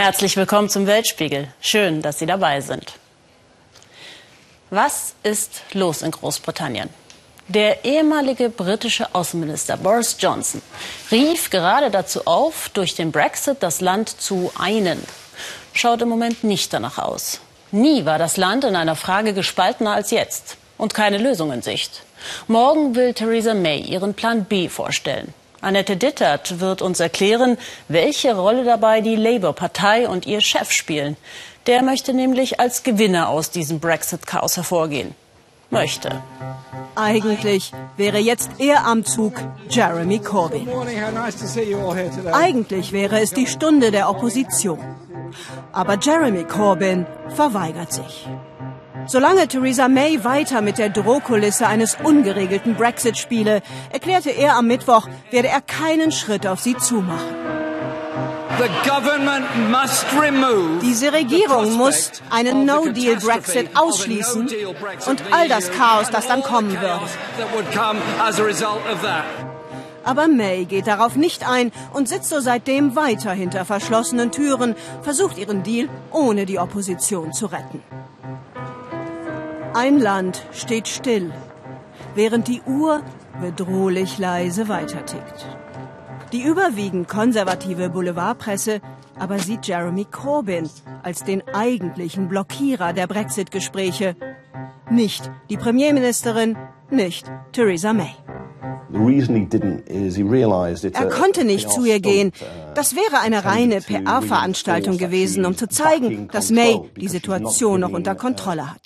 Herzlich willkommen zum Weltspiegel. Schön, dass Sie dabei sind. Was ist los in Großbritannien? Der ehemalige britische Außenminister Boris Johnson rief gerade dazu auf, durch den Brexit das Land zu einen. Schaut im Moment nicht danach aus. Nie war das Land in einer Frage gespaltener als jetzt und keine Lösung in Sicht. Morgen will Theresa May ihren Plan B vorstellen. Annette Dittert wird uns erklären, welche Rolle dabei die Labour-Partei und ihr Chef spielen. Der möchte nämlich als Gewinner aus diesem Brexit-Chaos hervorgehen. Möchte. Eigentlich wäre jetzt er am Zug, Jeremy Corbyn. Eigentlich wäre es die Stunde der Opposition. Aber Jeremy Corbyn verweigert sich. Solange Theresa May weiter mit der Drohkulisse eines ungeregelten Brexit spiele, erklärte er am Mittwoch, werde er keinen Schritt auf sie zumachen. Diese Regierung muss einen No-Deal-Brexit ausschließen und all das Chaos, das dann kommen würde. Aber May geht darauf nicht ein und sitzt so seitdem weiter hinter verschlossenen Türen, versucht ihren Deal ohne die Opposition zu retten. Ein Land steht still, während die Uhr bedrohlich leise weitertickt. Die überwiegend konservative Boulevardpresse aber sieht Jeremy Corbyn als den eigentlichen Blockierer der Brexit-Gespräche. Nicht die Premierministerin, nicht Theresa May. Er konnte nicht zu ihr gehen. Uh, das wäre eine reine PR-Veranstaltung gewesen, um zu zeigen, dass May die Situation noch unter Kontrolle hat.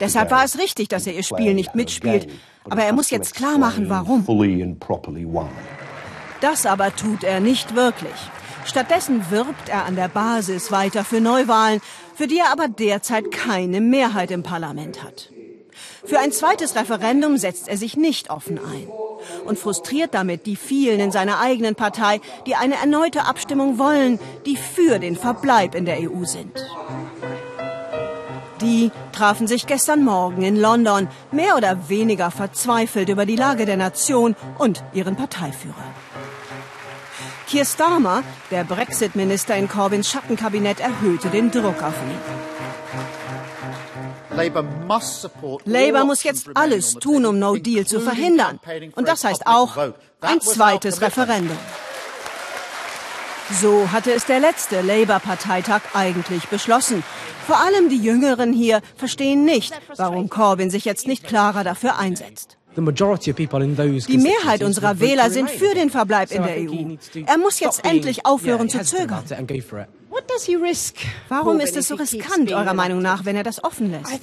Deshalb war es richtig, dass er ihr Spiel nicht mitspielt. Aber er muss jetzt klar machen, warum. Das aber tut er nicht wirklich. Stattdessen wirbt er an der Basis weiter für Neuwahlen, für die er aber derzeit keine Mehrheit im Parlament hat. Für ein zweites Referendum setzt er sich nicht offen ein und frustriert damit die vielen in seiner eigenen Partei, die eine erneute Abstimmung wollen, die für den Verbleib in der EU sind. Die trafen sich gestern Morgen in London, mehr oder weniger verzweifelt über die Lage der Nation und ihren Parteiführer. Keir Starmer, der Brexit-Minister in Corbyns Schattenkabinett, erhöhte den Druck auf ihn. Labour muss jetzt alles tun, um No Deal zu verhindern. Und das heißt auch ein zweites Referendum. So hatte es der letzte Labour-Parteitag eigentlich beschlossen. Vor allem die Jüngeren hier verstehen nicht, warum Corbyn sich jetzt nicht klarer dafür einsetzt. Die Mehrheit unserer Wähler sind für den Verbleib in der EU. Er muss jetzt endlich aufhören zu zögern. Warum ist es so riskant, eurer Meinung nach, wenn er das offen lässt? Uh,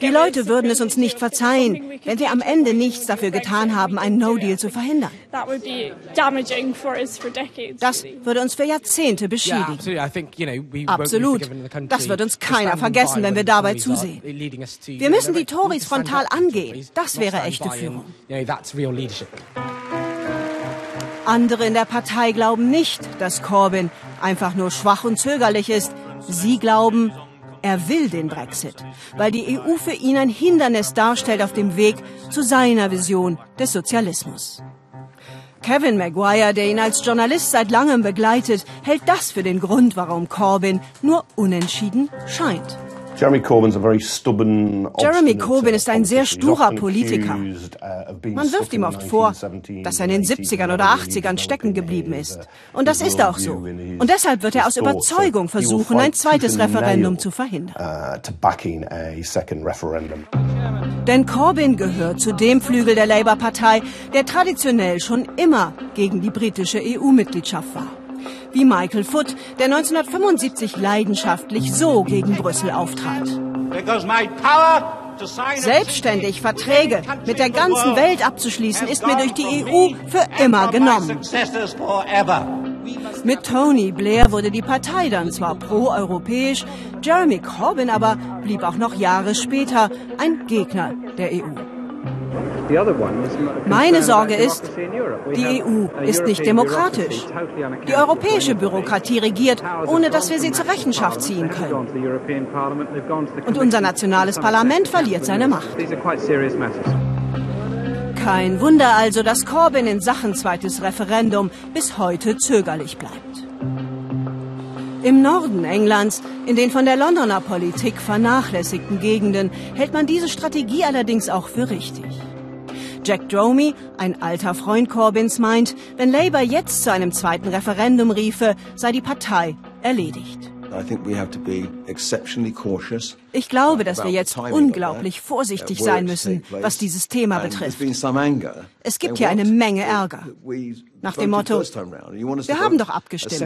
Die Leute würden es uns nicht verzeihen, wenn wir am Ende nichts dafür getan haben, einen No-Deal zu verhindern. Das würde uns für Jahrzehnte beschädigen. Absolut. Das wird uns keiner vergessen, wenn wir dabei zusehen. Wir müssen die Tories frontal angehen. Das wäre echte Führung. Andere in der Partei glauben nicht, dass Corbyn einfach nur schwach und zögerlich ist. Sie glauben, er will den Brexit, weil die EU für ihn ein Hindernis darstellt auf dem Weg zu seiner Vision des Sozialismus. Kevin Maguire, der ihn als Journalist seit langem begleitet, hält das für den Grund, warum Corbyn nur unentschieden scheint. Jeremy Corbyn ist ein sehr sturer Politiker. Uh, Man wirft ihm oft vor, dass er in den 70ern oder 80ern stecken geblieben ist. Und das ist auch so. Und deshalb wird er aus Überzeugung versuchen, ein zweites Referendum zu verhindern. Uh, Denn Corbyn gehört zu dem Flügel der Labour-Partei, der traditionell schon immer gegen die britische EU-Mitgliedschaft war wie Michael Foot, der 1975 leidenschaftlich so gegen Brüssel auftrat. Selbstständig Verträge mit der ganzen Welt abzuschließen, ist mir durch die EU für immer genommen. Mit Tony Blair wurde die Partei dann zwar pro-europäisch, Jeremy Corbyn aber blieb auch noch Jahre später ein Gegner der EU. Meine Sorge ist, die EU ist nicht demokratisch. Die europäische Bürokratie regiert, ohne dass wir sie zur Rechenschaft ziehen können. Und unser nationales Parlament verliert seine Macht. Kein Wunder also, dass Corbyn in Sachen zweites Referendum bis heute zögerlich bleibt. Im Norden Englands, in den von der Londoner Politik vernachlässigten Gegenden, hält man diese Strategie allerdings auch für richtig. Jack Dromey, ein alter Freund Corbyns, meint, wenn Labour jetzt zu einem zweiten Referendum riefe, sei die Partei erledigt. Ich glaube, dass wir jetzt unglaublich vorsichtig uh, sein müssen, was dieses Thema betrifft. Es gibt hier eine Menge Ärger. Nach dem Motto, wir haben doch abgestimmt.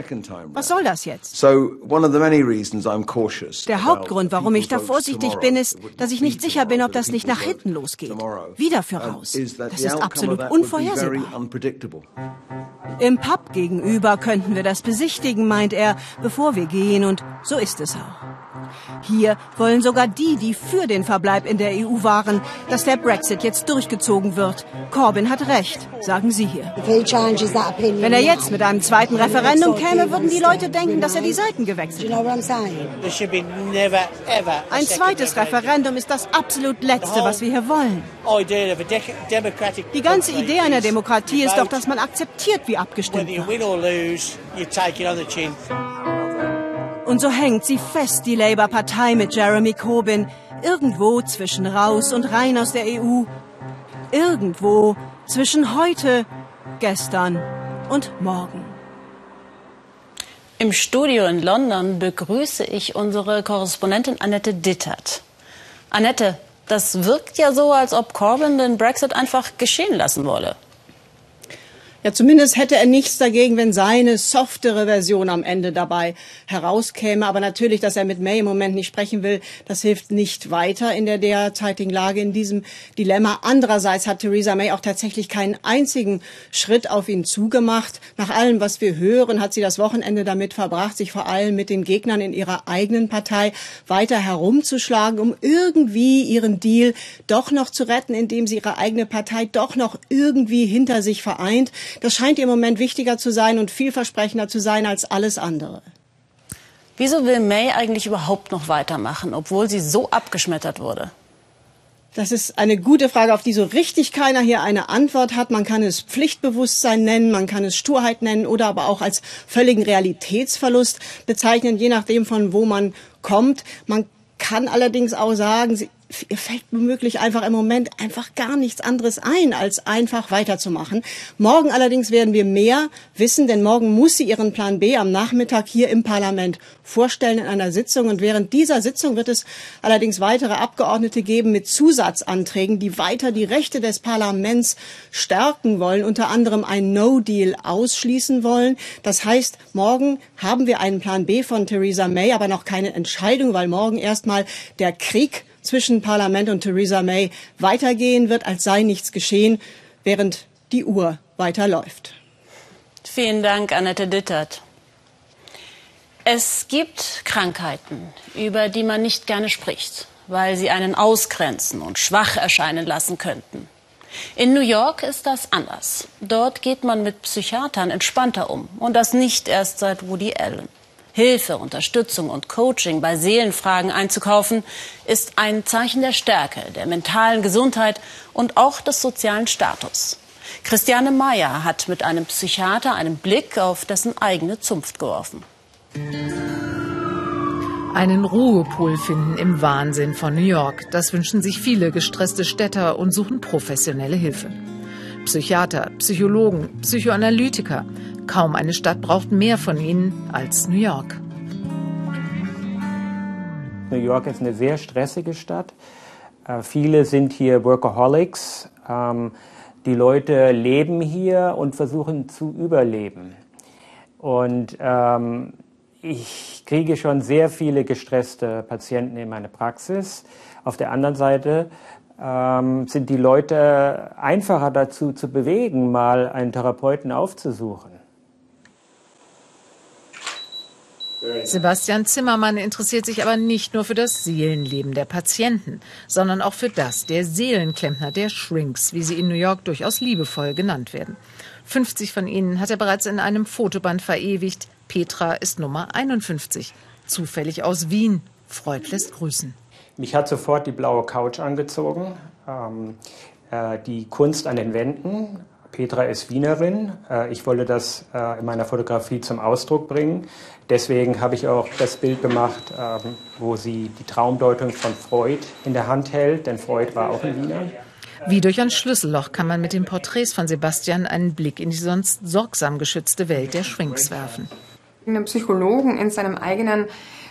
Was soll das jetzt? Der Hauptgrund, warum ich da vorsichtig bin, ist, dass ich nicht sicher bin, ob das nicht nach hinten losgeht. Wieder für raus. Das ist absolut unvorhersehbar. Im Pub gegenüber könnten wir das besichtigen, meint er, bevor wir gehen, und so ist es auch. Hier wollen sogar die, die für den Verbleib in der EU waren, dass der Brexit jetzt durchgezogen wird. Corbyn hat recht, sagen Sie hier. Wenn er jetzt mit einem zweiten Referendum käme, würden die Leute denken, dass er die Seiten gewechselt hat. Ein zweites Referendum ist das absolut Letzte, was wir hier wollen. Die ganze Idee einer Demokratie ist doch, dass man akzeptiert, wie abgestimmt wird. Und so hängt sie fest, die Labour-Partei mit Jeremy Corbyn, irgendwo zwischen raus und rein aus der EU. Irgendwo zwischen heute, gestern und morgen. Im Studio in London begrüße ich unsere Korrespondentin Annette Dittert. Annette, das wirkt ja so, als ob Corbyn den Brexit einfach geschehen lassen wolle. Ja, zumindest hätte er nichts dagegen, wenn seine softere Version am Ende dabei herauskäme. Aber natürlich, dass er mit May im Moment nicht sprechen will, das hilft nicht weiter in der derzeitigen Lage, in diesem Dilemma. Andererseits hat Theresa May auch tatsächlich keinen einzigen Schritt auf ihn zugemacht. Nach allem, was wir hören, hat sie das Wochenende damit verbracht, sich vor allem mit den Gegnern in ihrer eigenen Partei weiter herumzuschlagen, um irgendwie ihren Deal doch noch zu retten, indem sie ihre eigene Partei doch noch irgendwie hinter sich vereint. Das scheint ihr im Moment wichtiger zu sein und vielversprechender zu sein als alles andere. Wieso will May eigentlich überhaupt noch weitermachen, obwohl sie so abgeschmettert wurde? Das ist eine gute Frage, auf die so richtig keiner hier eine Antwort hat. Man kann es Pflichtbewusstsein nennen, man kann es Sturheit nennen oder aber auch als völligen Realitätsverlust bezeichnen, je nachdem von wo man kommt. Man kann allerdings auch sagen, fällt womöglich einfach im Moment einfach gar nichts anderes ein, als einfach weiterzumachen. Morgen allerdings werden wir mehr wissen, denn morgen muss sie ihren Plan B am Nachmittag hier im Parlament vorstellen in einer Sitzung. Und während dieser Sitzung wird es allerdings weitere Abgeordnete geben mit Zusatzanträgen, die weiter die Rechte des Parlaments stärken wollen, unter anderem ein No-Deal ausschließen wollen. Das heißt, morgen haben wir einen Plan B von Theresa May, aber noch keine Entscheidung, weil morgen erstmal der Krieg zwischen Parlament und Theresa May weitergehen wird, als sei nichts geschehen, während die Uhr weiterläuft. Vielen Dank, Annette Dittert. Es gibt Krankheiten, über die man nicht gerne spricht, weil sie einen ausgrenzen und schwach erscheinen lassen könnten. In New York ist das anders. Dort geht man mit Psychiatern entspannter um. Und das nicht erst seit Woody Allen. Hilfe, Unterstützung und Coaching bei Seelenfragen einzukaufen, ist ein Zeichen der Stärke, der mentalen Gesundheit und auch des sozialen Status. Christiane Meyer hat mit einem Psychiater einen Blick auf dessen eigene Zunft geworfen. Einen Ruhepol finden im Wahnsinn von New York. Das wünschen sich viele gestresste Städter und suchen professionelle Hilfe. Psychiater, Psychologen, Psychoanalytiker. Kaum eine Stadt braucht mehr von ihnen als New York. New York ist eine sehr stressige Stadt. Äh, viele sind hier Workaholics. Ähm, die Leute leben hier und versuchen zu überleben. Und ähm, ich kriege schon sehr viele gestresste Patienten in meine Praxis. Auf der anderen Seite ähm, sind die Leute einfacher dazu zu bewegen, mal einen Therapeuten aufzusuchen. Sebastian Zimmermann interessiert sich aber nicht nur für das Seelenleben der Patienten, sondern auch für das der Seelenklempner, der Shrinks, wie sie in New York durchaus liebevoll genannt werden. 50 von ihnen hat er bereits in einem Fotoband verewigt. Petra ist Nummer 51, zufällig aus Wien. Freud lässt grüßen. Mich hat sofort die blaue Couch angezogen. Ähm, äh, die Kunst an den Wänden. Petra ist Wienerin. Äh, ich wollte das äh, in meiner Fotografie zum Ausdruck bringen. Deswegen habe ich auch das Bild gemacht, ähm, wo sie die Traumdeutung von Freud in der Hand hält, denn Freud war auch ein Wiener. Wie durch ein Schlüsselloch kann man mit den Porträts von Sebastian einen Blick in die sonst sorgsam geschützte Welt der Shrinks werfen. Einen Psychologen in seinem eigenen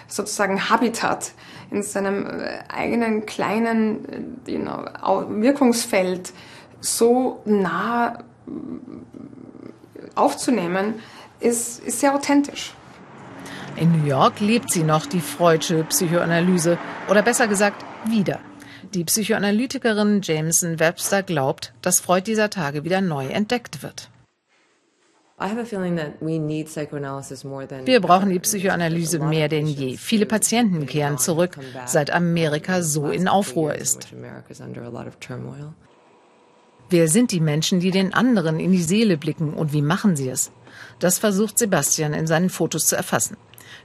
sozusagen Habitat, in seinem äh, eigenen kleinen you know, Wirkungsfeld so nah aufzunehmen, ist, ist sehr authentisch. In New York lebt sie noch die Freudsche Psychoanalyse oder besser gesagt wieder. Die Psychoanalytikerin Jameson Webster glaubt, dass Freud dieser Tage wieder neu entdeckt wird. Wir brauchen die Psychoanalyse mehr denn je. Viele Patienten kehren zurück, seit Amerika so in Aufruhr ist. Wer sind die Menschen, die den anderen in die Seele blicken und wie machen sie es? Das versucht Sebastian in seinen Fotos zu erfassen.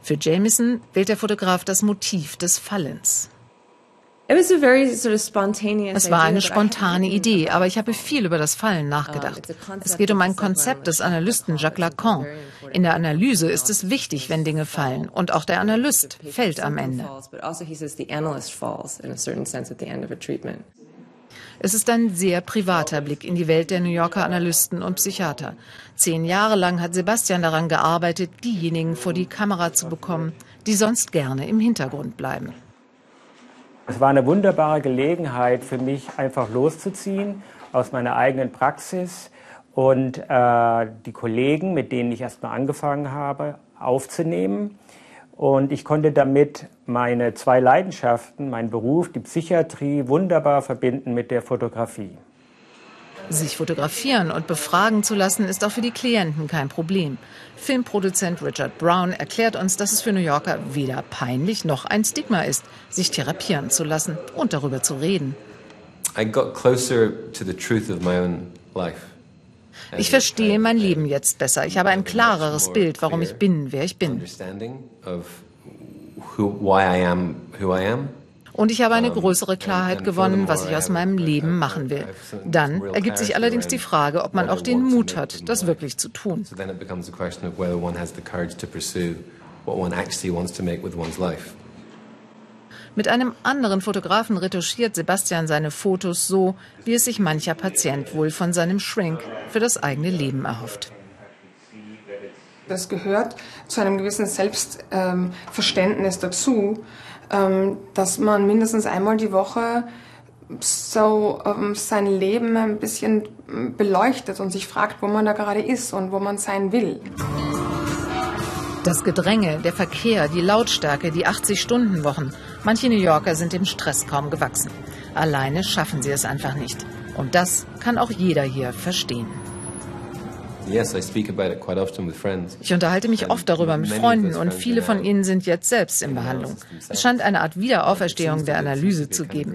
Für Jameson wählt der Fotograf das Motiv des Fallens. Es war eine spontane Idee, aber ich habe viel über das Fallen nachgedacht. Es geht um ein Konzept des Analysten Jacques Lacan. In der Analyse ist es wichtig, wenn Dinge fallen, und auch der Analyst fällt am Ende. Es ist ein sehr privater Blick in die Welt der New Yorker Analysten und Psychiater. Zehn Jahre lang hat Sebastian daran gearbeitet, diejenigen vor die Kamera zu bekommen, die sonst gerne im Hintergrund bleiben. Es war eine wunderbare Gelegenheit für mich, einfach loszuziehen aus meiner eigenen Praxis und äh, die Kollegen, mit denen ich erstmal angefangen habe, aufzunehmen und ich konnte damit meine zwei Leidenschaften, meinen Beruf, die Psychiatrie, wunderbar verbinden mit der Fotografie. Sich fotografieren und befragen zu lassen, ist auch für die Klienten kein Problem. Filmproduzent Richard Brown erklärt uns, dass es für New Yorker weder peinlich noch ein Stigma ist, sich therapieren zu lassen und darüber zu reden. I got closer to the truth of my own life. Ich verstehe mein Leben jetzt besser. Ich habe ein klareres Bild, warum ich bin, wer ich bin. Und ich habe eine größere Klarheit gewonnen, was ich aus meinem Leben machen will. Dann ergibt sich allerdings die Frage, ob man auch den Mut hat, das wirklich zu tun. Mit einem anderen Fotografen retuschiert Sebastian seine Fotos so, wie es sich mancher Patient wohl von seinem Shrink für das eigene Leben erhofft. Das gehört zu einem gewissen Selbstverständnis ähm, dazu, ähm, dass man mindestens einmal die Woche so ähm, sein Leben ein bisschen beleuchtet und sich fragt, wo man da gerade ist und wo man sein will. Das Gedränge, der Verkehr, die Lautstärke, die 80-Stunden-Wochen. Manche New Yorker sind dem Stress kaum gewachsen. Alleine schaffen sie es einfach nicht. Und das kann auch jeder hier verstehen. Ich unterhalte mich oft darüber mit Freunden und viele von ihnen sind jetzt selbst in Behandlung. Es scheint eine Art Wiederauferstehung der Analyse zu geben.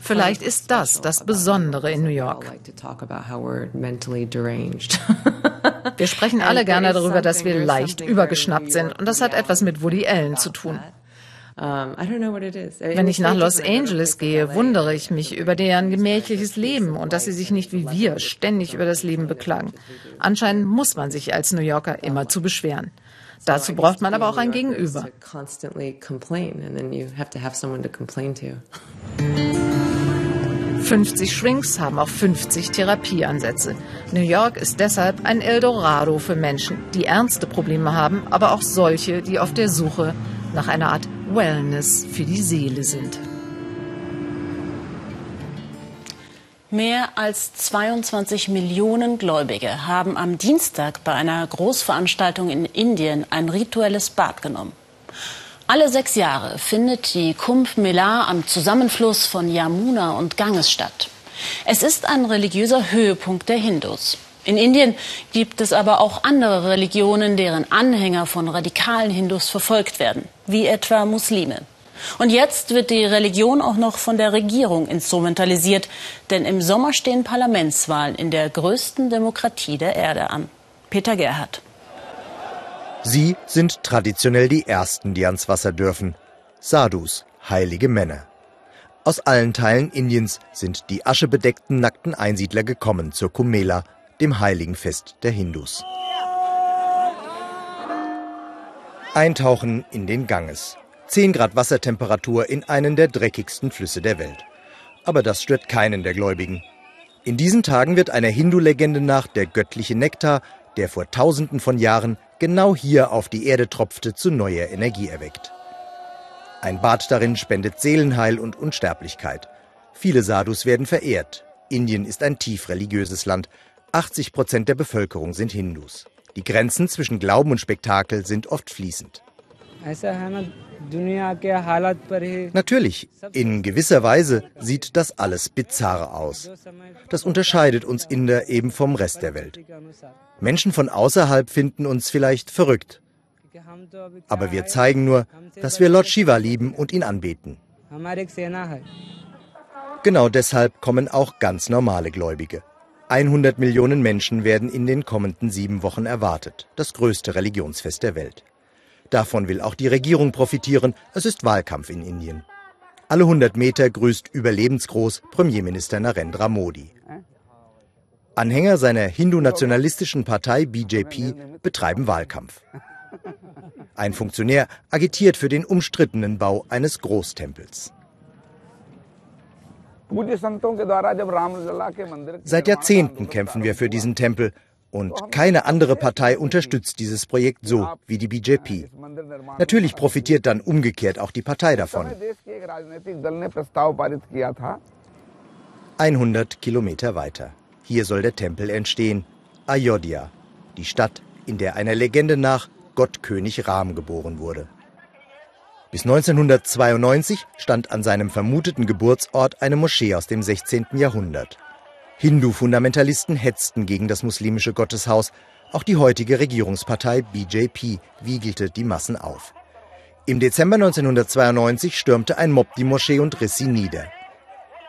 Vielleicht ist das das Besondere in New York. Wir sprechen alle gerne darüber, dass wir leicht übergeschnappt sind und das hat etwas mit Woody Allen zu tun. Wenn ich nach Los Angeles gehe, wundere ich mich über deren gemächliches Leben und dass sie sich nicht wie wir ständig über das Leben beklagen. Anscheinend muss man sich als New Yorker immer zu beschweren. Dazu braucht man aber auch ein Gegenüber. 50 Shrinks haben auch 50 Therapieansätze. New York ist deshalb ein Eldorado für Menschen, die ernste Probleme haben, aber auch solche, die auf der Suche nach einer Art Wellness für die Seele sind. Mehr als 22 Millionen Gläubige haben am Dienstag bei einer Großveranstaltung in Indien ein rituelles Bad genommen. Alle sechs Jahre findet die Kumbh Mela am Zusammenfluss von Yamuna und Ganges statt. Es ist ein religiöser Höhepunkt der Hindus. In Indien gibt es aber auch andere Religionen, deren Anhänger von radikalen Hindus verfolgt werden, wie etwa Muslime. Und jetzt wird die Religion auch noch von der Regierung instrumentalisiert, denn im Sommer stehen Parlamentswahlen in der größten Demokratie der Erde an. Peter Gerhardt. Sie sind traditionell die Ersten, die ans Wasser dürfen. Sadhus, heilige Männer. Aus allen Teilen Indiens sind die aschebedeckten nackten Einsiedler gekommen zur Kumela, dem heiligen Fest der Hindus. Eintauchen in den Ganges. 10 Grad Wassertemperatur in einen der dreckigsten Flüsse der Welt. Aber das stört keinen der Gläubigen. In diesen Tagen wird einer Hindu-Legende nach der göttliche Nektar, der vor tausenden von Jahren genau hier auf die Erde tropfte, zu neuer Energie erweckt. Ein Bad darin spendet Seelenheil und Unsterblichkeit. Viele Sadhus werden verehrt. Indien ist ein tief religiöses Land. 80 Prozent der Bevölkerung sind Hindus. Die Grenzen zwischen Glauben und Spektakel sind oft fließend. Natürlich, in gewisser Weise sieht das alles bizarr aus. Das unterscheidet uns Inder eben vom Rest der Welt. Menschen von außerhalb finden uns vielleicht verrückt. Aber wir zeigen nur, dass wir Lord Shiva lieben und ihn anbeten. Genau deshalb kommen auch ganz normale Gläubige. 100 Millionen Menschen werden in den kommenden sieben Wochen erwartet. Das größte Religionsfest der Welt. Davon will auch die Regierung profitieren. Es ist Wahlkampf in Indien. Alle 100 Meter grüßt überlebensgroß Premierminister Narendra Modi. Anhänger seiner hindu-nationalistischen Partei BJP betreiben Wahlkampf. Ein Funktionär agitiert für den umstrittenen Bau eines Großtempels. Seit Jahrzehnten kämpfen wir für diesen Tempel und keine andere Partei unterstützt dieses Projekt so wie die BJP. Natürlich profitiert dann umgekehrt auch die Partei davon. 100 Kilometer weiter. Hier soll der Tempel entstehen. Ayodhya, die Stadt, in der einer Legende nach Gottkönig Ram geboren wurde. Bis 1992 stand an seinem vermuteten Geburtsort eine Moschee aus dem 16. Jahrhundert. Hindu-Fundamentalisten hetzten gegen das muslimische Gotteshaus. Auch die heutige Regierungspartei BJP wiegelte die Massen auf. Im Dezember 1992 stürmte ein Mob die Moschee und riss sie nieder.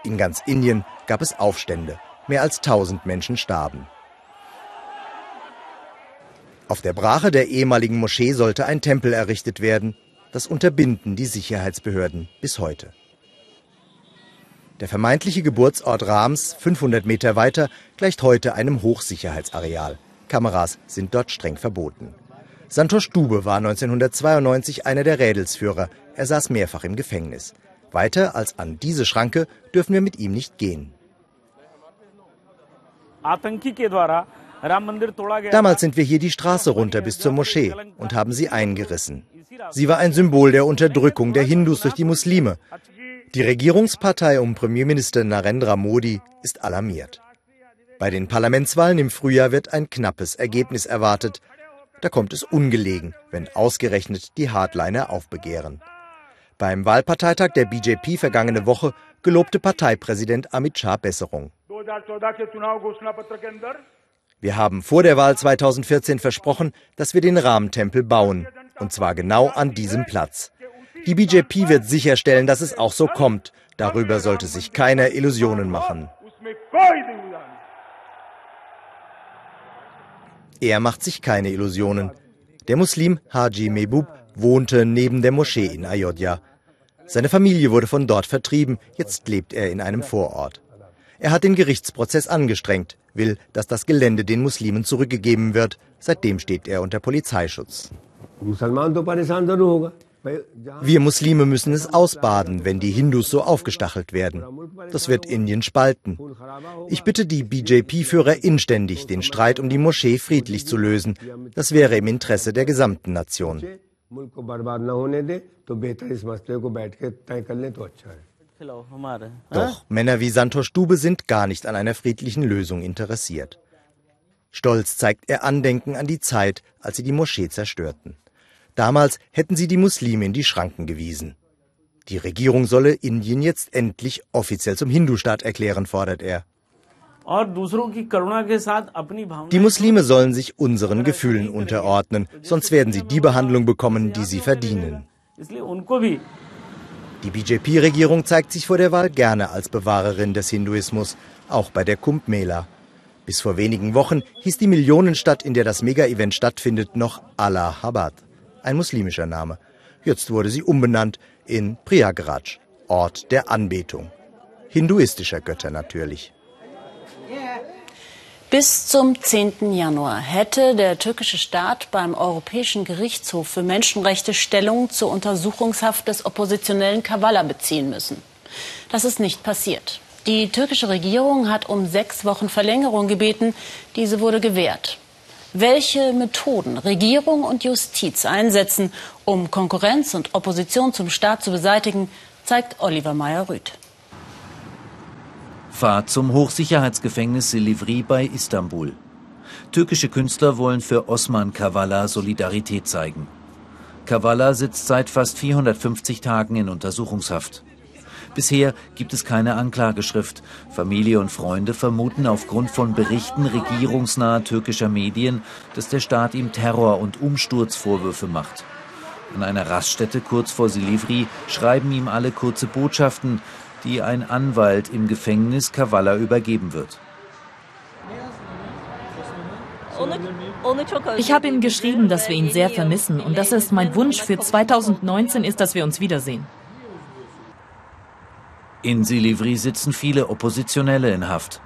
In ganz Indien gab es Aufstände. Mehr als 1000 Menschen starben. Auf der Brache der ehemaligen Moschee sollte ein Tempel errichtet werden. Das unterbinden die Sicherheitsbehörden bis heute. Der vermeintliche Geburtsort Rams, 500 Meter weiter, gleicht heute einem Hochsicherheitsareal. Kameras sind dort streng verboten. Santosh Dube war 1992 einer der Rädelsführer. Er saß mehrfach im Gefängnis. Weiter als an diese Schranke dürfen wir mit ihm nicht gehen. Damals sind wir hier die Straße runter bis zur Moschee und haben sie eingerissen. Sie war ein Symbol der Unterdrückung der Hindus durch die Muslime. Die Regierungspartei um Premierminister Narendra Modi ist alarmiert. Bei den Parlamentswahlen im Frühjahr wird ein knappes Ergebnis erwartet. Da kommt es ungelegen, wenn ausgerechnet die Hardliner aufbegehren. Beim Wahlparteitag der BJP vergangene Woche gelobte Parteipräsident Amit Shah Besserung. Wir haben vor der Wahl 2014 versprochen, dass wir den Rahmentempel bauen. Und zwar genau an diesem Platz. Die BJP wird sicherstellen, dass es auch so kommt. Darüber sollte sich keiner Illusionen machen. Er macht sich keine Illusionen. Der Muslim Haji Mehbub wohnte neben der Moschee in Ayodhya. Seine Familie wurde von dort vertrieben, jetzt lebt er in einem Vorort. Er hat den Gerichtsprozess angestrengt, will, dass das Gelände den Muslimen zurückgegeben wird. Seitdem steht er unter Polizeischutz. Wir Muslime müssen es ausbaden, wenn die Hindus so aufgestachelt werden. Das wird Indien spalten. Ich bitte die BJP-Führer inständig, den Streit um die Moschee friedlich zu lösen. Das wäre im Interesse der gesamten Nation. Doch Männer wie Santosh Dube sind gar nicht an einer friedlichen Lösung interessiert. Stolz zeigt er Andenken an die Zeit, als sie die Moschee zerstörten. Damals hätten sie die Muslime in die Schranken gewiesen. Die Regierung solle Indien jetzt endlich offiziell zum Hindu-Staat erklären, fordert er. Die Muslime sollen sich unseren Gefühlen unterordnen, sonst werden sie die Behandlung bekommen, die sie verdienen. Die BJP-Regierung zeigt sich vor der Wahl gerne als Bewahrerin des Hinduismus, auch bei der Kumbh Mela. Bis vor wenigen Wochen hieß die Millionenstadt, in der das Mega-Event stattfindet, noch Allahabad, ein muslimischer Name. Jetzt wurde sie umbenannt in Priyagraj. Ort der Anbetung. Hinduistischer Götter natürlich. Bis zum 10. Januar hätte der türkische Staat beim Europäischen Gerichtshof für Menschenrechte Stellung zur Untersuchungshaft des Oppositionellen Kavala beziehen müssen. Das ist nicht passiert. Die türkische Regierung hat um sechs Wochen Verlängerung gebeten. Diese wurde gewährt. Welche Methoden Regierung und Justiz einsetzen, um Konkurrenz und Opposition zum Staat zu beseitigen, zeigt Oliver Meyer-Rüth. Fahrt zum Hochsicherheitsgefängnis Silivri bei Istanbul. Türkische Künstler wollen für Osman Kavala Solidarität zeigen. Kavala sitzt seit fast 450 Tagen in Untersuchungshaft. Bisher gibt es keine Anklageschrift. Familie und Freunde vermuten aufgrund von Berichten regierungsnaher türkischer Medien, dass der Staat ihm Terror- und Umsturzvorwürfe macht. An einer Raststätte kurz vor Silivri schreiben ihm alle kurze Botschaften, die ein Anwalt im Gefängnis Kavala übergeben wird. Ich habe ihm geschrieben, dass wir ihn sehr vermissen und dass es mein Wunsch für 2019 ist, dass wir uns wiedersehen. In Silivri sitzen viele Oppositionelle in Haft.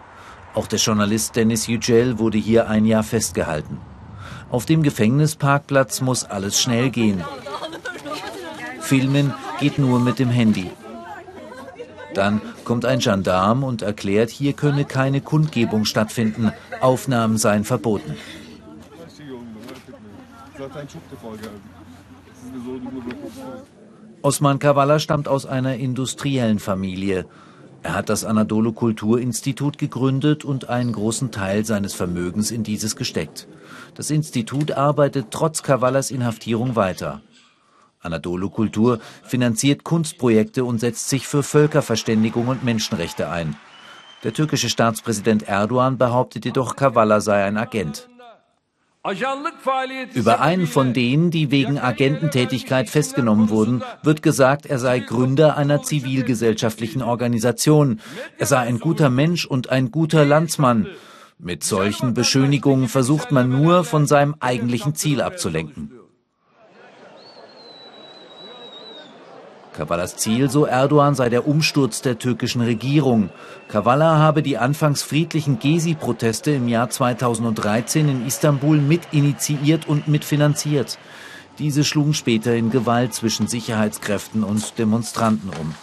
Auch der Journalist Dennis Yücel wurde hier ein Jahr festgehalten. Auf dem Gefängnisparkplatz muss alles schnell gehen. Filmen geht nur mit dem Handy. Dann kommt ein Gendarm und erklärt, hier könne keine Kundgebung stattfinden, Aufnahmen seien verboten. Osman Kavala stammt aus einer industriellen Familie. Er hat das Anadolu Kulturinstitut gegründet und einen großen Teil seines Vermögens in dieses gesteckt. Das Institut arbeitet trotz Kavalas Inhaftierung weiter. Anadolu Kultur finanziert Kunstprojekte und setzt sich für Völkerverständigung und Menschenrechte ein. Der türkische Staatspräsident Erdogan behauptet jedoch, Kavala sei ein Agent. Über einen von denen, die wegen Agententätigkeit festgenommen wurden, wird gesagt, er sei Gründer einer zivilgesellschaftlichen Organisation. Er sei ein guter Mensch und ein guter Landsmann. Mit solchen Beschönigungen versucht man nur, von seinem eigentlichen Ziel abzulenken. Kavalas Ziel, so Erdogan, sei der Umsturz der türkischen Regierung. Kavala habe die anfangs friedlichen Gezi-Proteste im Jahr 2013 in Istanbul mitinitiiert und mitfinanziert. Diese schlugen später in Gewalt zwischen Sicherheitskräften und Demonstranten um.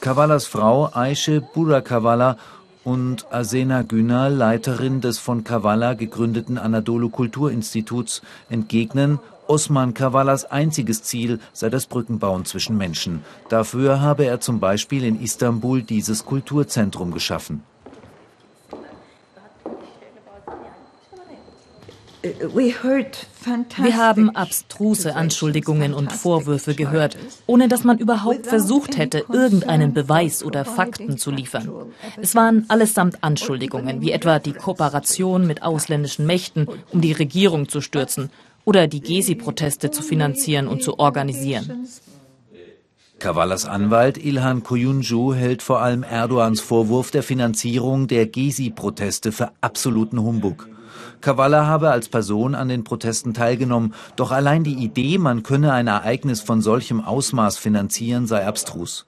Kavalas Frau Aische Burakavala und Asena Günal, Leiterin des von Kavala gegründeten Anadolu Kulturinstituts, entgegnen, Osman Kavalas einziges Ziel sei das Brückenbauen zwischen Menschen. Dafür habe er zum Beispiel in Istanbul dieses Kulturzentrum geschaffen. Wir haben abstruse Anschuldigungen und Vorwürfe gehört, ohne dass man überhaupt versucht hätte, irgendeinen Beweis oder Fakten zu liefern. Es waren allesamt Anschuldigungen, wie etwa die Kooperation mit ausländischen Mächten, um die Regierung zu stürzen oder die Gezi-Proteste zu finanzieren und zu organisieren. Kavalas Anwalt Ilhan Koyuncu hält vor allem Erdogans Vorwurf der Finanzierung der Gezi-Proteste für absoluten Humbug. Kavala habe als Person an den Protesten teilgenommen, doch allein die Idee, man könne ein Ereignis von solchem Ausmaß finanzieren, sei abstrus.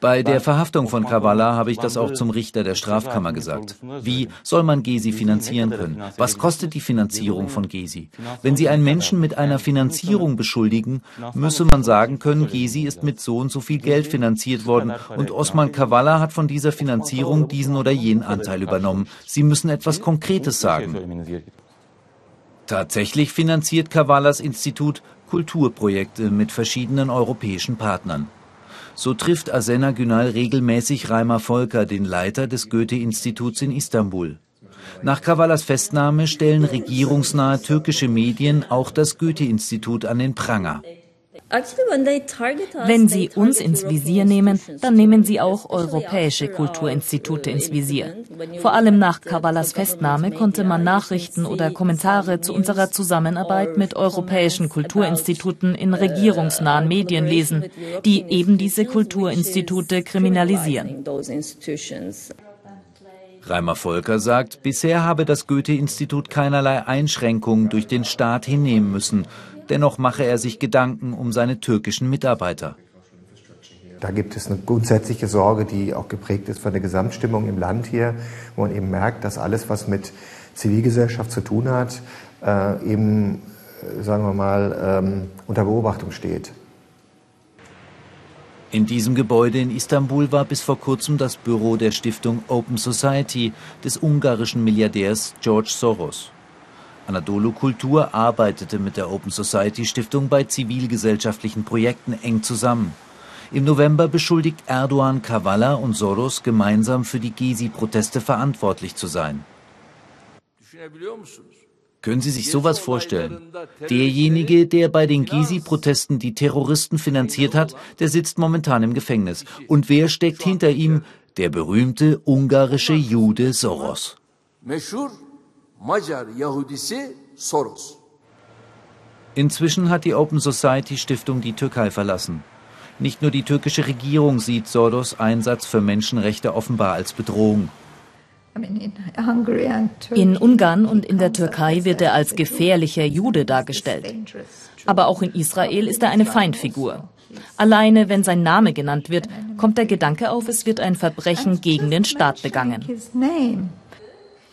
Bei der Verhaftung von Kavala habe ich das auch zum Richter der Strafkammer gesagt. Wie soll man Gezi finanzieren können? Was kostet die Finanzierung von Gezi? Wenn Sie einen Menschen mit einer Finanzierung beschuldigen, müsse man sagen können, Gezi ist mit so und so viel Geld finanziert worden und Osman Kavala hat von dieser Finanzierung diesen oder jenen Anteil übernommen. Sie müssen etwas Konkretes sagen. Tatsächlich finanziert Kavalas Institut Kulturprojekte mit verschiedenen europäischen Partnern. So trifft Asena Günal regelmäßig Reimer Volker, den Leiter des Goethe-Instituts in Istanbul. Nach Kavalas Festnahme stellen regierungsnahe türkische Medien auch das Goethe-Institut an den Pranger. Wenn Sie uns ins Visier nehmen, dann nehmen Sie auch europäische Kulturinstitute ins Visier. Vor allem nach Kavalas Festnahme konnte man Nachrichten oder Kommentare zu unserer Zusammenarbeit mit europäischen Kulturinstituten in regierungsnahen Medien lesen, die eben diese Kulturinstitute kriminalisieren. Reimer Volker sagt, bisher habe das Goethe-Institut keinerlei Einschränkungen durch den Staat hinnehmen müssen. Dennoch mache er sich Gedanken um seine türkischen Mitarbeiter. da gibt es eine grundsätzliche Sorge, die auch geprägt ist von der Gesamtstimmung im Land hier, wo man eben merkt, dass alles, was mit Zivilgesellschaft zu tun hat, äh, eben, äh, sagen wir mal, ähm, unter Beobachtung steht. In diesem Gebäude in Istanbul war bis vor kurzem das Büro der Stiftung Open Society des ungarischen Milliardärs George Soros. Anadolu Kultur arbeitete mit der Open Society Stiftung bei zivilgesellschaftlichen Projekten eng zusammen. Im November beschuldigt Erdogan Kavala und Soros gemeinsam für die Gezi-Proteste verantwortlich zu sein. Können Sie sich sowas vorstellen? Derjenige, der bei den Gezi-Protesten die Terroristen finanziert hat, der sitzt momentan im Gefängnis. Und wer steckt hinter ihm? Der berühmte ungarische Jude Soros. Inzwischen hat die Open Society Stiftung die Türkei verlassen. Nicht nur die türkische Regierung sieht Soros Einsatz für Menschenrechte offenbar als Bedrohung. In Ungarn und in der Türkei wird er als gefährlicher Jude dargestellt. Aber auch in Israel ist er eine Feindfigur. Alleine, wenn sein Name genannt wird, kommt der Gedanke auf, es wird ein Verbrechen gegen den Staat begangen.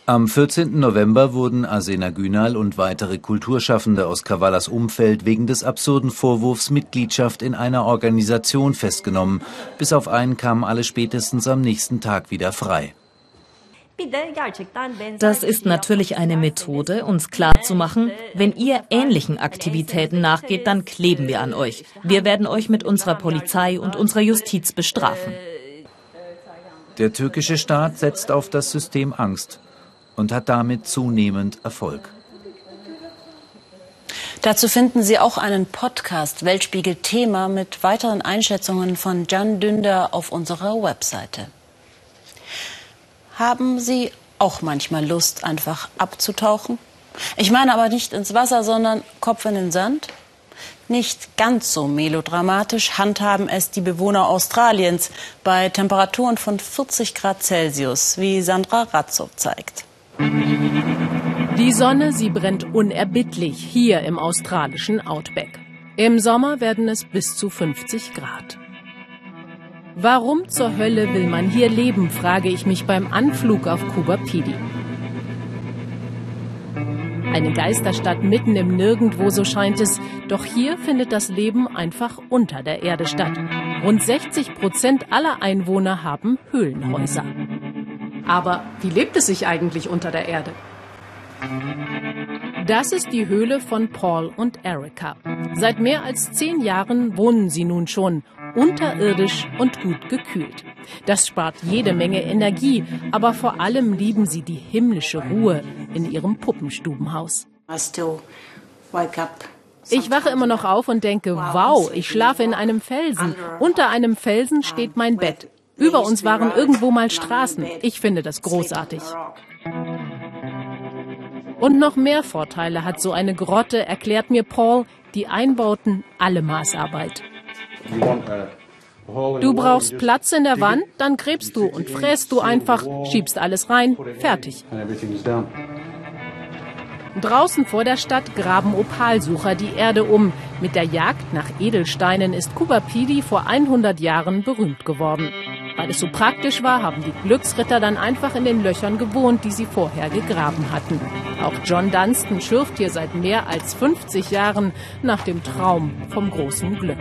Am 14. November wurden Asena Günal und weitere Kulturschaffende aus Kavallas Umfeld wegen des absurden Vorwurfs Mitgliedschaft in einer Organisation festgenommen. Bis auf einen kamen alle spätestens am nächsten Tag wieder frei. Das ist natürlich eine Methode, uns klarzumachen, wenn ihr ähnlichen Aktivitäten nachgeht, dann kleben wir an euch. Wir werden euch mit unserer Polizei und unserer Justiz bestrafen. Der türkische Staat setzt auf das System Angst und hat damit zunehmend Erfolg. Dazu finden Sie auch einen Podcast Weltspiegel Thema mit weiteren Einschätzungen von Jan Dünder auf unserer Webseite. Haben Sie auch manchmal Lust, einfach abzutauchen? Ich meine aber nicht ins Wasser, sondern Kopf in den Sand? Nicht ganz so melodramatisch handhaben es die Bewohner Australiens bei Temperaturen von 40 Grad Celsius, wie Sandra Razzo zeigt. Die Sonne, sie brennt unerbittlich hier im australischen Outback. Im Sommer werden es bis zu 50 Grad. Warum zur Hölle will man hier leben, frage ich mich beim Anflug auf Kuba Pidi. Eine Geisterstadt mitten im Nirgendwo, so scheint es. Doch hier findet das Leben einfach unter der Erde statt. Rund 60 Prozent aller Einwohner haben Höhlenhäuser. Aber wie lebt es sich eigentlich unter der Erde? Das ist die Höhle von Paul und Erika. Seit mehr als zehn Jahren wohnen sie nun schon unterirdisch und gut gekühlt. Das spart jede Menge Energie, aber vor allem lieben sie die himmlische Ruhe in ihrem Puppenstubenhaus. Ich wache immer noch auf und denke, wow, ich schlafe in einem Felsen. Unter einem Felsen steht mein Bett. Über uns waren irgendwo mal Straßen. Ich finde das großartig. Und noch mehr Vorteile hat so eine Grotte, erklärt mir Paul, die Einbauten alle Maßarbeit. Du brauchst Platz in der Wand, dann gräbst du und fräst du einfach, schiebst alles rein, fertig. Draußen vor der Stadt graben Opalsucher die Erde um. Mit der Jagd nach Edelsteinen ist Kubapidi vor 100 Jahren berühmt geworden. Weil es so praktisch war, haben die Glücksritter dann einfach in den Löchern gewohnt, die sie vorher gegraben hatten. Auch John Dunstan schürft hier seit mehr als 50 Jahren nach dem Traum vom großen Glück.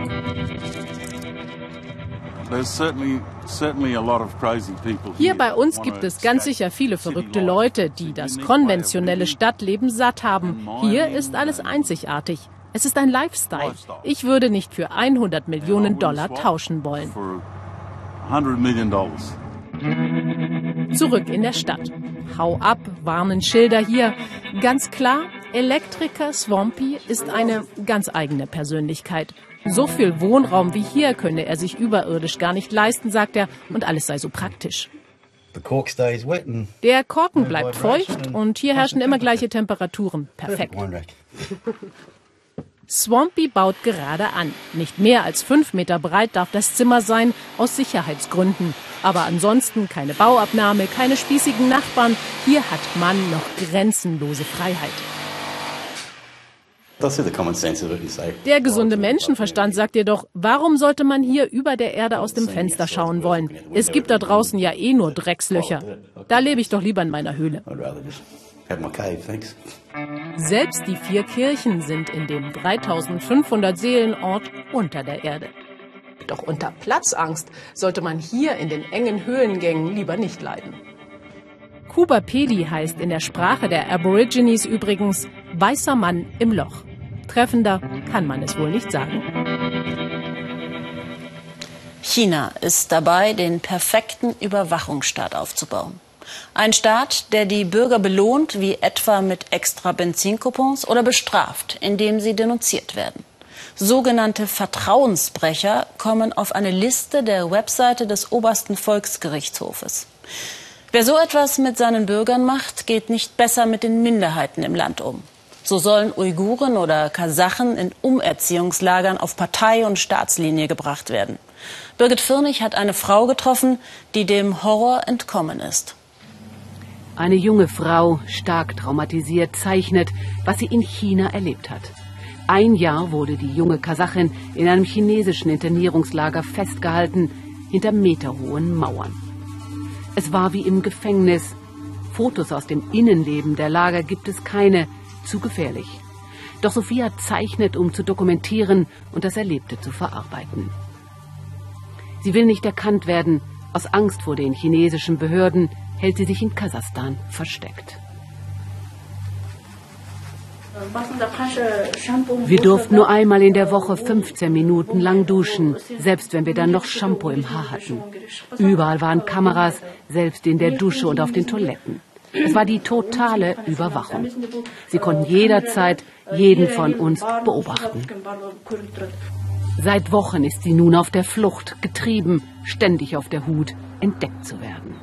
Hier bei uns gibt es ganz sicher viele verrückte Leute, die das konventionelle Stadtleben satt haben. Hier ist alles einzigartig. Es ist ein Lifestyle. Ich würde nicht für 100 Millionen Dollar tauschen wollen. Zurück in der Stadt. Hau ab, warnen Schilder hier. Ganz klar, Elektriker Swampy ist eine ganz eigene Persönlichkeit. So viel Wohnraum wie hier könne er sich überirdisch gar nicht leisten, sagt er, und alles sei so praktisch. Der Korken bleibt feucht und hier herrschen immer gleiche Temperaturen. Perfekt. Swampy baut gerade an. Nicht mehr als fünf Meter breit darf das Zimmer sein, aus Sicherheitsgründen. Aber ansonsten keine Bauabnahme, keine spießigen Nachbarn. Hier hat man noch grenzenlose Freiheit. Der gesunde Menschenverstand sagt dir doch, warum sollte man hier über der Erde aus dem Fenster schauen wollen? Es gibt da draußen ja eh nur Dreckslöcher. Da lebe ich doch lieber in meiner Höhle. Selbst die vier Kirchen sind in dem 3500 Seelenort unter der Erde. Doch unter Platzangst sollte man hier in den engen Höhlengängen lieber nicht leiden. Kuba Pedi heißt in der Sprache der Aborigines übrigens weißer Mann im Loch. Treffender kann man es wohl nicht sagen. China ist dabei, den perfekten Überwachungsstaat aufzubauen. Ein Staat, der die Bürger belohnt, wie etwa mit extra Benzincoupons oder bestraft, indem sie denunziert werden. Sogenannte Vertrauensbrecher kommen auf eine Liste der Webseite des obersten Volksgerichtshofes. Wer so etwas mit seinen Bürgern macht, geht nicht besser mit den Minderheiten im Land um. So sollen Uiguren oder Kasachen in Umerziehungslagern auf Partei- und Staatslinie gebracht werden. Birgit Firnig hat eine Frau getroffen, die dem Horror entkommen ist. Eine junge Frau, stark traumatisiert, zeichnet, was sie in China erlebt hat. Ein Jahr wurde die junge Kasachin in einem chinesischen Internierungslager festgehalten, hinter meterhohen Mauern. Es war wie im Gefängnis. Fotos aus dem Innenleben der Lager gibt es keine, zu gefährlich. Doch Sophia zeichnet, um zu dokumentieren und das Erlebte zu verarbeiten. Sie will nicht erkannt werden, aus Angst vor den chinesischen Behörden, hält sie sich in Kasachstan versteckt. Wir durften nur einmal in der Woche 15 Minuten lang duschen, selbst wenn wir dann noch Shampoo im Haar hatten. Überall waren Kameras, selbst in der Dusche und auf den Toiletten. Es war die totale Überwachung. Sie konnten jederzeit jeden von uns beobachten. Seit Wochen ist sie nun auf der Flucht, getrieben, ständig auf der Hut, entdeckt zu werden.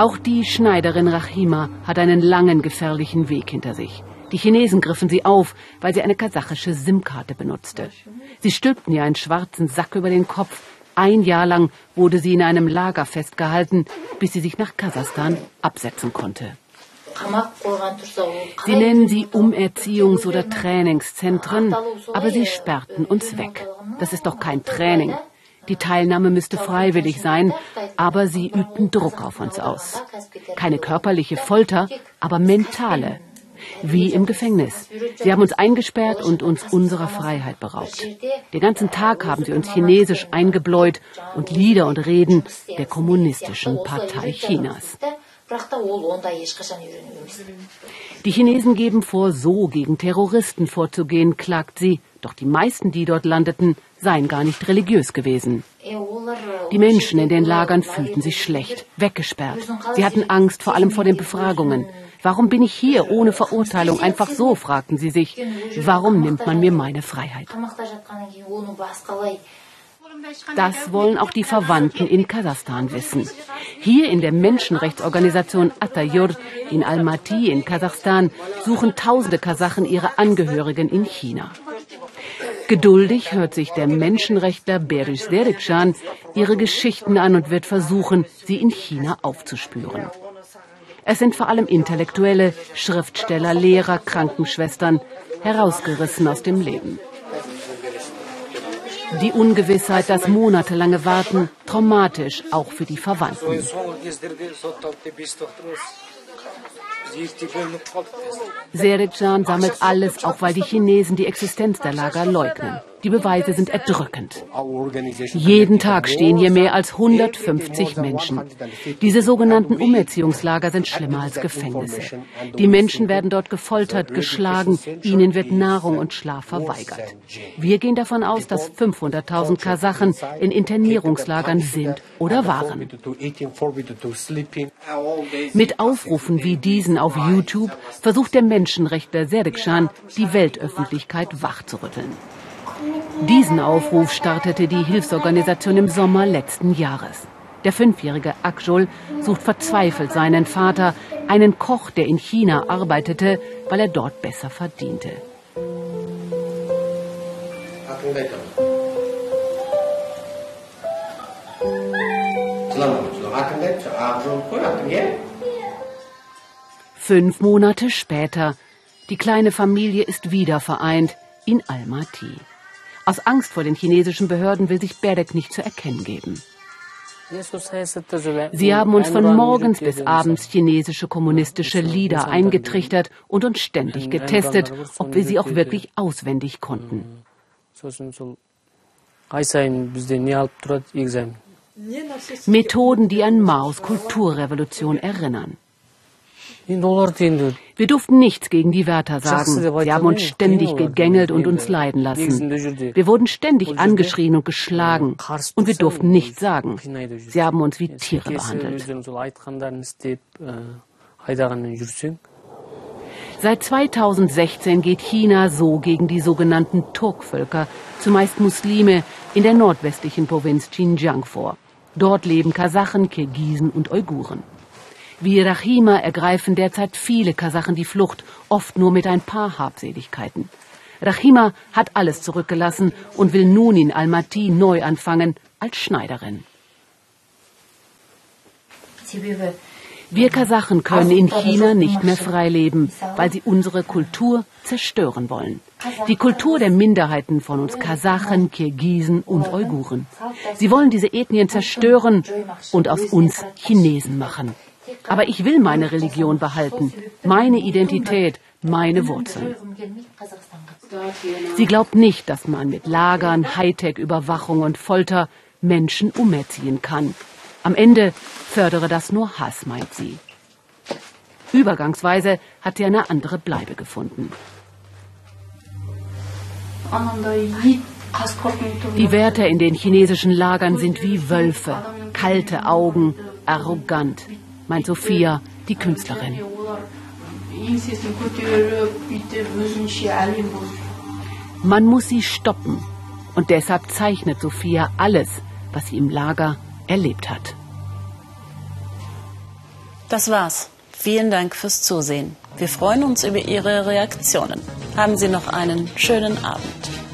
Auch die Schneiderin Rachima hat einen langen, gefährlichen Weg hinter sich. Die Chinesen griffen sie auf, weil sie eine kasachische SIM-Karte benutzte. Sie stülpten ihr einen schwarzen Sack über den Kopf. Ein Jahr lang wurde sie in einem Lager festgehalten, bis sie sich nach Kasachstan absetzen konnte. Sie nennen sie Umerziehungs- oder Trainingszentren, aber sie sperrten uns weg. Das ist doch kein Training. Die Teilnahme müsste freiwillig sein, aber sie übten Druck auf uns aus. Keine körperliche Folter, aber mentale. Wie im Gefängnis. Sie haben uns eingesperrt und uns unserer Freiheit beraubt. Den ganzen Tag haben sie uns Chinesisch eingebläut und Lieder und Reden der kommunistischen Partei Chinas. Die Chinesen geben vor, so gegen Terroristen vorzugehen, klagt sie. Doch die meisten, die dort landeten, seien gar nicht religiös gewesen. Die Menschen in den Lagern fühlten sich schlecht, weggesperrt. Sie hatten Angst, vor allem vor den Befragungen. Warum bin ich hier ohne Verurteilung? Einfach so, fragten sie sich. Warum nimmt man mir meine Freiheit? Das wollen auch die Verwandten in Kasachstan wissen. Hier in der Menschenrechtsorganisation Atayur in Almaty in Kasachstan suchen tausende Kasachen ihre Angehörigen in China. Geduldig hört sich der Menschenrechtler Beris Derikschan ihre Geschichten an und wird versuchen, sie in China aufzuspüren. Es sind vor allem Intellektuelle, Schriftsteller, Lehrer, Krankenschwestern, herausgerissen aus dem Leben. Die Ungewissheit, das monatelange Warten, traumatisch auch für die Verwandten. Serekcan sammelt alles, auch weil die Chinesen die Existenz der Lager leugnen. Die Beweise sind erdrückend. Jeden Tag stehen hier mehr als 150 Menschen. Diese sogenannten Umerziehungslager sind schlimmer als Gefängnisse. Die Menschen werden dort gefoltert, geschlagen, ihnen wird Nahrung und Schlaf verweigert. Wir gehen davon aus, dass 500.000 Kasachen in Internierungslagern sind oder waren. Mit Aufrufen wie diesen auf YouTube versucht der Menschenrechtler Serikschan, die Weltöffentlichkeit wachzurütteln. Diesen Aufruf startete die Hilfsorganisation im Sommer letzten Jahres. Der fünfjährige Akjol sucht verzweifelt seinen Vater, einen Koch, der in China arbeitete, weil er dort besser verdiente. Fünf Monate später Die kleine Familie ist wieder vereint in Almaty. Aus Angst vor den chinesischen Behörden will sich Berdek nicht zu erkennen geben. Sie haben uns von morgens bis abends chinesische kommunistische Lieder eingetrichtert und uns ständig getestet, ob wir sie auch wirklich auswendig konnten. Methoden, die an Maos Kulturrevolution erinnern. Wir durften nichts gegen die Wärter sagen. Sie haben uns ständig gegängelt und uns leiden lassen. Wir wurden ständig angeschrien und geschlagen. Und wir durften nichts sagen. Sie haben uns wie Tiere behandelt. Seit 2016 geht China so gegen die sogenannten Turkvölker, zumeist Muslime, in der nordwestlichen Provinz Xinjiang vor. Dort leben Kasachen, Kirgisen und Uiguren. Wie Rachima ergreifen derzeit viele Kasachen die Flucht, oft nur mit ein paar Habseligkeiten. Rachima hat alles zurückgelassen und will nun in Almaty neu anfangen als Schneiderin. Wir Kasachen können in China nicht mehr frei leben, weil sie unsere Kultur zerstören wollen. Die Kultur der Minderheiten von uns Kasachen, Kirgisen und Uiguren. Sie wollen diese Ethnien zerstören und aus uns Chinesen machen. Aber ich will meine Religion behalten, meine Identität, meine Wurzeln. Sie glaubt nicht, dass man mit Lagern, Hightech-Überwachung und Folter Menschen umerziehen kann. Am Ende fördere das nur Hass, meint sie. Übergangsweise hat sie eine andere Bleibe gefunden. Die Wärter in den chinesischen Lagern sind wie Wölfe, kalte Augen, arrogant meint Sophia, die Künstlerin. Man muss sie stoppen. Und deshalb zeichnet Sophia alles, was sie im Lager erlebt hat. Das war's. Vielen Dank fürs Zusehen. Wir freuen uns über Ihre Reaktionen. Haben Sie noch einen schönen Abend.